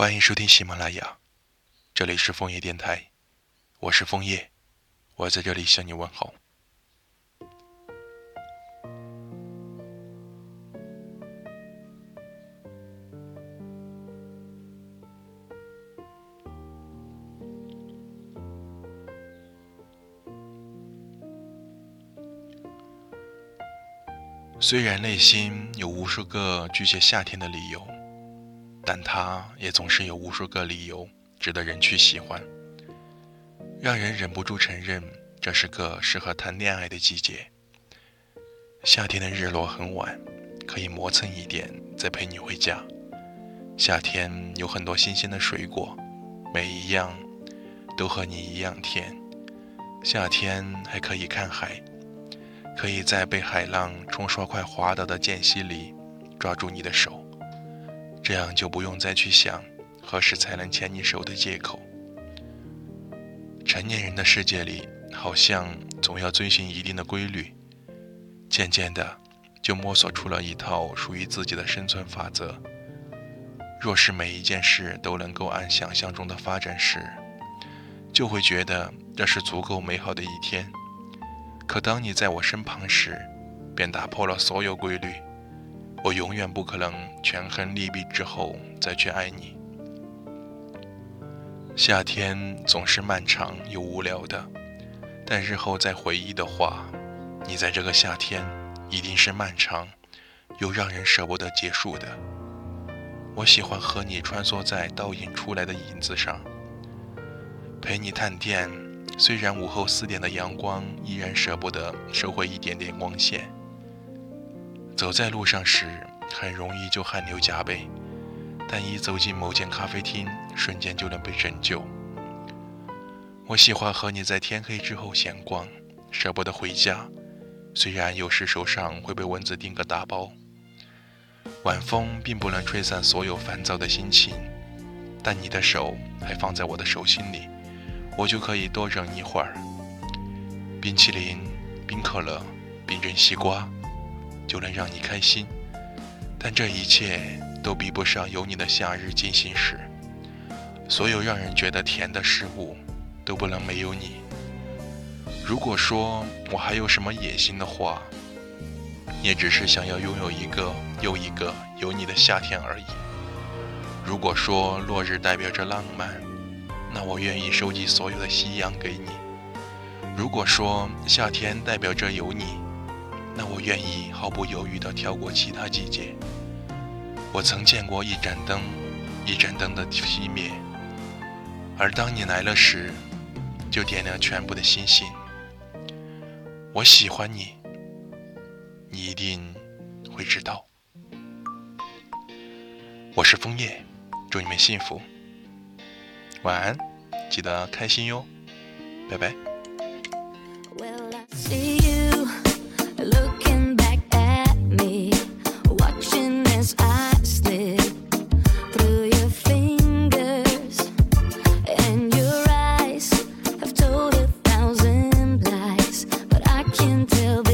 欢迎收听喜马拉雅，这里是枫叶电台，我是枫叶，我在这里向你问好。虽然内心有无数个拒绝夏天的理由，但它也总是有无数个理由值得人去喜欢，让人忍不住承认这是个适合谈恋爱的季节。夏天的日落很晚，可以磨蹭一点再陪你回家。夏天有很多新鲜的水果，每一样都和你一样甜。夏天还可以看海。可以在被海浪冲刷快滑倒的间隙里抓住你的手，这样就不用再去想何时才能牵你手的借口。成年人的世界里，好像总要遵循一定的规律，渐渐的就摸索出了一套属于自己的生存法则。若是每一件事都能够按想象中的发展时，就会觉得这是足够美好的一天。可当你在我身旁时，便打破了所有规律。我永远不可能权衡利弊之后再去爱你。夏天总是漫长又无聊的，但日后再回忆的话，你在这个夏天一定是漫长又让人舍不得结束的。我喜欢和你穿梭在倒影出来的影子上，陪你探店。虽然午后四点的阳光依然舍不得收回一点点光线，走在路上时很容易就汗流浃背，但一走进某间咖啡厅，瞬间就能被拯救。我喜欢和你在天黑之后闲逛，舍不得回家，虽然有时手上会被蚊子叮个大包。晚风并不能吹散所有烦躁的心情，但你的手还放在我的手心里。我就可以多忍一会儿。冰淇淋、冰可乐、冰镇西瓜，就能让你开心。但这一切都比不上有你的夏日进行时。所有让人觉得甜的事物，都不能没有你。如果说我还有什么野心的话，也只是想要拥有一个又一个有你的夏天而已。如果说落日代表着浪漫，那我愿意收集所有的夕阳给你。如果说夏天代表着有你，但我愿意毫不犹豫地跳过其他季节。我曾见过一盏灯，一盏灯的熄灭，而当你来了时，就点亮全部的星星。我喜欢你，你一定会知道。我是枫叶，祝你们幸福。晚安，记得开心哟，拜拜。until